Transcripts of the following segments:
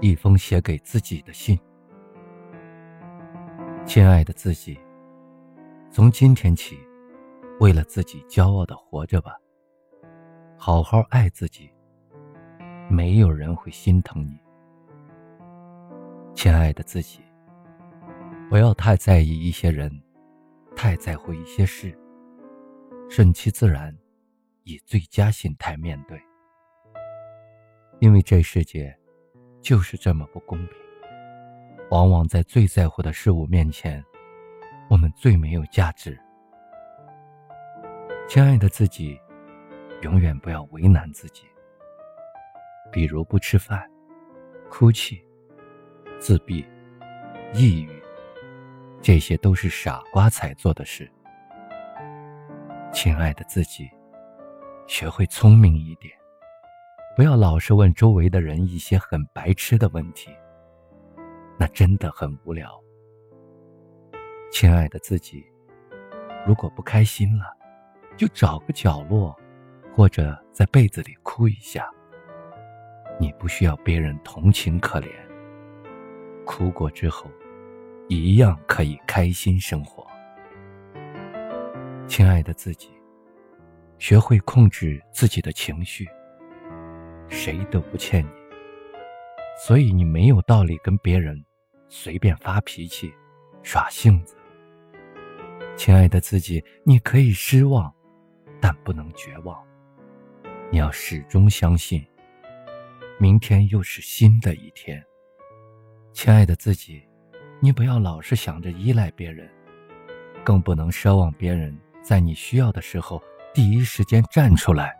一封写给自己的信。亲爱的自己，从今天起，为了自己骄傲的活着吧。好好爱自己，没有人会心疼你。亲爱的自己，不要太在意一些人，太在乎一些事，顺其自然，以最佳心态面对。因为这世界就是这么不公平，往往在最在乎的事物面前，我们最没有价值。亲爱的自己，永远不要为难自己，比如不吃饭、哭泣。自闭、抑郁，这些都是傻瓜才做的事。亲爱的自己，学会聪明一点，不要老是问周围的人一些很白痴的问题，那真的很无聊。亲爱的自己，如果不开心了，就找个角落，或者在被子里哭一下。你不需要别人同情可怜。哭过之后，一样可以开心生活。亲爱的自己，学会控制自己的情绪。谁都不欠你，所以你没有道理跟别人随便发脾气、耍性子。亲爱的自己，你可以失望，但不能绝望。你要始终相信，明天又是新的一天。亲爱的自己，你不要老是想着依赖别人，更不能奢望别人在你需要的时候第一时间站出来。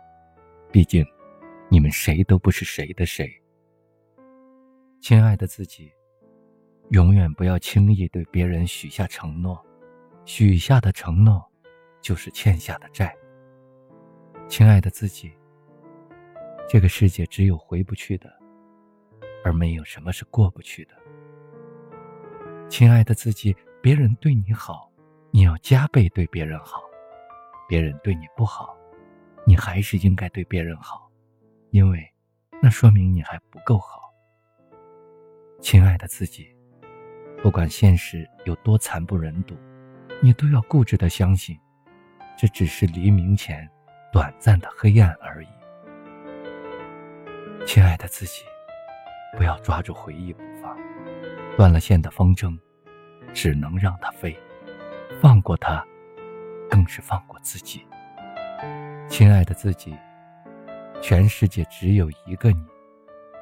毕竟，你们谁都不是谁的谁。亲爱的自己，永远不要轻易对别人许下承诺，许下的承诺就是欠下的债。亲爱的自己，这个世界只有回不去的，而没有什么是过不去的。亲爱的自己，别人对你好，你要加倍对别人好；别人对你不好，你还是应该对别人好，因为那说明你还不够好。亲爱的自己，不管现实有多惨不忍睹，你都要固执的相信，这只是黎明前短暂的黑暗而已。亲爱的自己，不要抓住回忆不放。断了线的风筝，只能让它飞。放过它，更是放过自己。亲爱的自己，全世界只有一个你，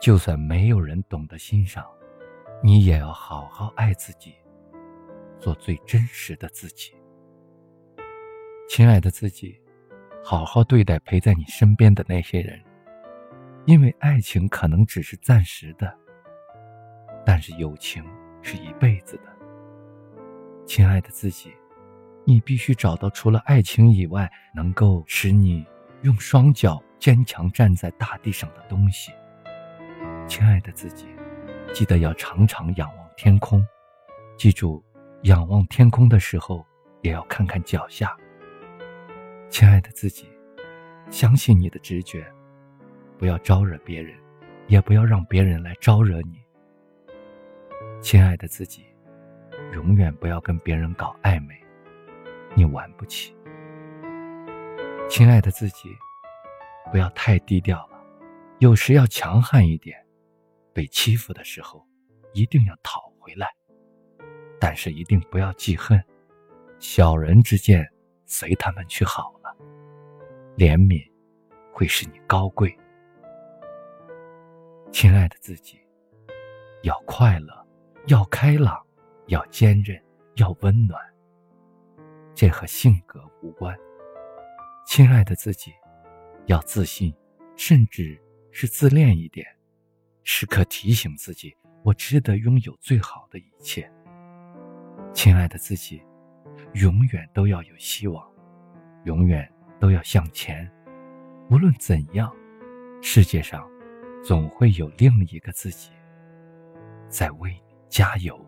就算没有人懂得欣赏，你也要好好爱自己，做最真实的自己。亲爱的自己，好好对待陪在你身边的那些人，因为爱情可能只是暂时的。但是友情是一辈子的，亲爱的自己，你必须找到除了爱情以外能够使你用双脚坚强站在大地上的东西。亲爱的自己，记得要常常仰望天空，记住，仰望天空的时候也要看看脚下。亲爱的自己，相信你的直觉，不要招惹别人，也不要让别人来招惹你。亲爱的自己，永远不要跟别人搞暧昧，你玩不起。亲爱的自己，不要太低调了，有时要强悍一点。被欺负的时候，一定要讨回来，但是一定不要记恨。小人之见，随他们去好了。怜悯会使你高贵。亲爱的自己，要快乐。要开朗，要坚韧，要温暖。这和性格无关。亲爱的自己，要自信，甚至是自恋一点，时刻提醒自己：我值得拥有最好的一切。亲爱的自己，永远都要有希望，永远都要向前。无论怎样，世界上总会有另一个自己在为你。加油！